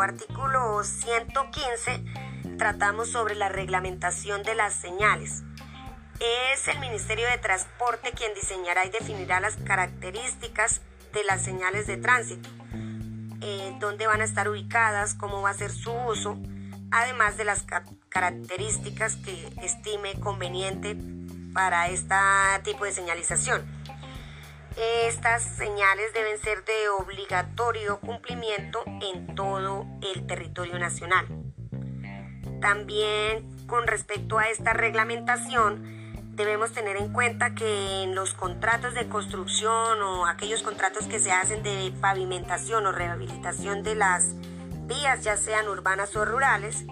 artículo 115 tratamos sobre la reglamentación de las señales. Es el Ministerio de Transporte quien diseñará y definirá las características de las señales de tránsito, eh, dónde van a estar ubicadas, cómo va a ser su uso, además de las características que estime conveniente para este tipo de señalización. Estas señales deben ser de obligatorio cumplimiento en todo el territorio nacional. También con respecto a esta reglamentación, debemos tener en cuenta que en los contratos de construcción o aquellos contratos que se hacen de pavimentación o rehabilitación de las vías, ya sean urbanas o rurales,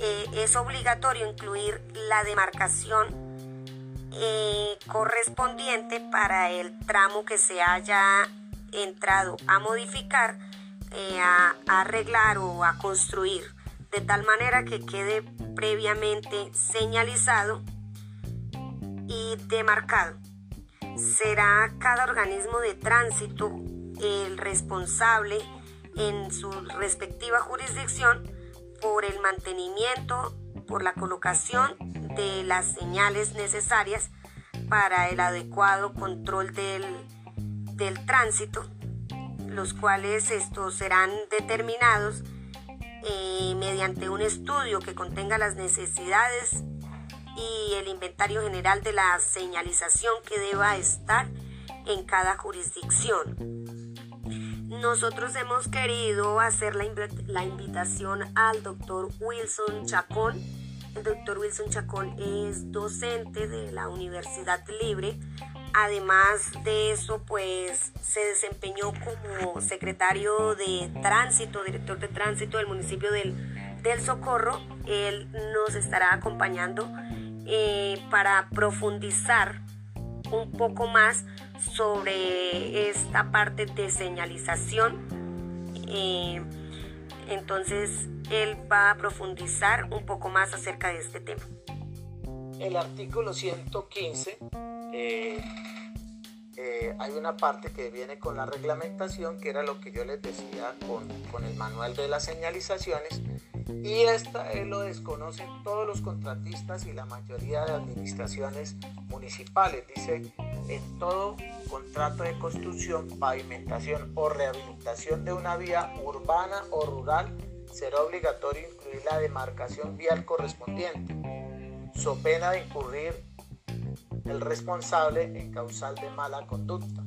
eh, es obligatorio incluir la demarcación eh, correspondiente para el tramo que se haya entrado a modificar, eh, a, a arreglar o a construir, de tal manera que quede previamente señalizado y demarcado. Será cada organismo de tránsito el responsable en su respectiva jurisdicción por el mantenimiento, por la colocación de las señales necesarias para el adecuado control del, del tránsito, los cuales estos serán determinados eh, mediante un estudio que contenga las necesidades y el inventario general de la señalización que deba estar en cada jurisdicción. Nosotros hemos querido hacer la, la invitación al doctor Wilson Chacón. El doctor Wilson Chacón es docente de la Universidad Libre. Además de eso, pues se desempeñó como secretario de tránsito, director de tránsito del municipio del, del Socorro. Él nos estará acompañando eh, para profundizar un poco más sobre esta parte de señalización. Eh, entonces, él va a profundizar un poco más acerca de este tema. El artículo 115, eh, hay una parte que viene con la reglamentación, que era lo que yo les decía con, el manual de las señalizaciones, y esta lo desconocen todos los contratistas y la mayoría de administraciones municipales. Dice, en todo contrato de construcción, pavimentación o rehabilitación de una vía urbana o rural, será obligatorio incluir la demarcación vial correspondiente, so pena de incurrir el responsable en causal de mala conducta.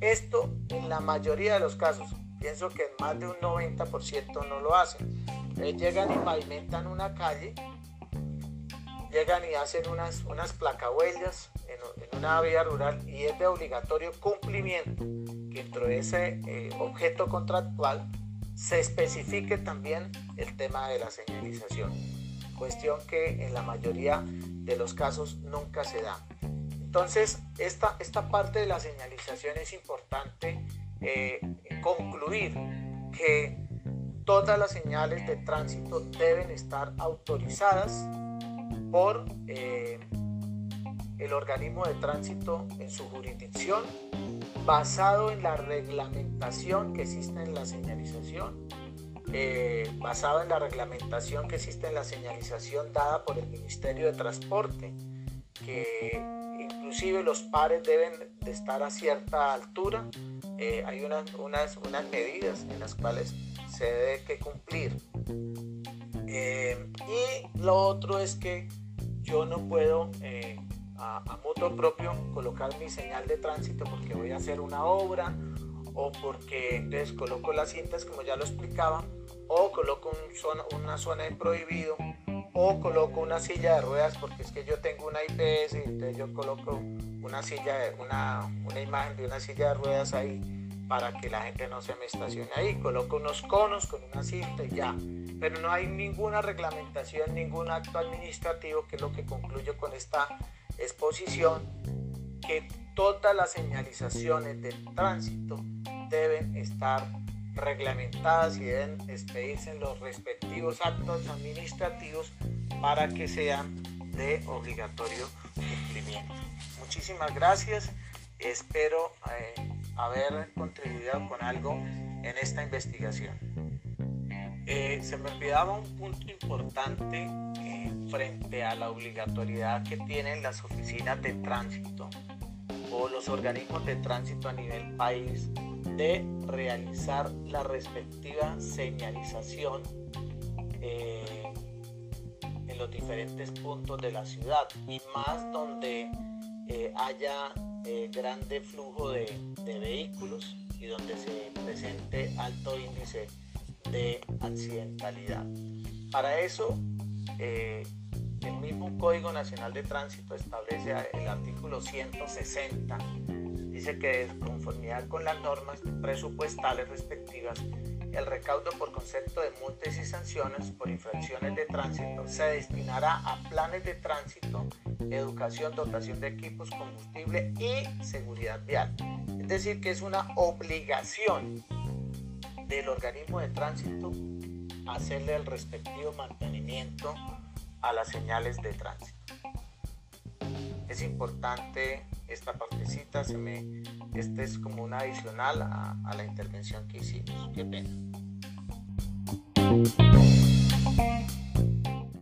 Esto en la mayoría de los casos, pienso que más de un 90% no lo hacen llegan y pavimentan una calle, llegan y hacen unas, unas placahuellas en, una vía rural y es de obligatorio cumplimiento que dentro de ese eh, objeto contractual se especifique también el tema de la señalización, cuestión que en la mayoría de los casos nunca se da. Entonces, esta, esta parte de la señalización es importante eh, concluir que todas las señales de tránsito deben estar autorizadas por eh, el organismo de tránsito en su jurisdicción, basado en la reglamentación que existe en la señalización, eh, basado en la reglamentación que existe en la señalización dada por el Ministerio de Transporte, que inclusive los pares deben de estar a cierta altura. Eh, hay unas, unas, unas medidas en las cuales se debe que cumplir. Eh, y lo otro es que yo no puedo eh, a, a, moto propio colocar mi señal de tránsito porque voy a hacer una obra o porque entonces coloco las cintas como ya lo explicaba o coloco un una zona de prohibido o coloco una silla de ruedas porque es que yo tengo una IPS entonces yo coloco una silla una, una imagen de una silla de ruedas ahí para que la gente no se me estacione ahí. Coloco unos conos con una cinta y ya. Pero no hay ninguna reglamentación, ningún acto administrativo, que es lo que concluyo con esta exposición, que todas las señalizaciones de tránsito deben estar reglamentadas y deben expedirse en los respectivos actos administrativos para que sean de obligatorio cumplimiento. Muchísimas gracias. Espero eh, haber contribuido con algo en esta investigación. Eh, se me olvidaba un punto importante eh, frente a la obligatoriedad que tienen las oficinas de tránsito o los organismos de tránsito a nivel país de realizar la respectiva señalización eh, en los diferentes puntos de la ciudad y más donde haya grande flujo de, de vehículos y donde se presente alto índice de accidentalidad. Para eso, eh, el mismo Código Nacional de Tránsito establece el artículo 160. Dice que de conformidad con las normas presupuestales respectivas, el recaudo por concepto de multas y sanciones por infracciones de tránsito se destinará a planes de tránsito, educación, dotación de equipos, combustible y seguridad vial. Es decir, que es una obligación del organismo de tránsito hacerle el respectivo mantenimiento a las señales de tránsito. Es importante esta partecita, se me, este es como una adicional a, la intervención que hicimos.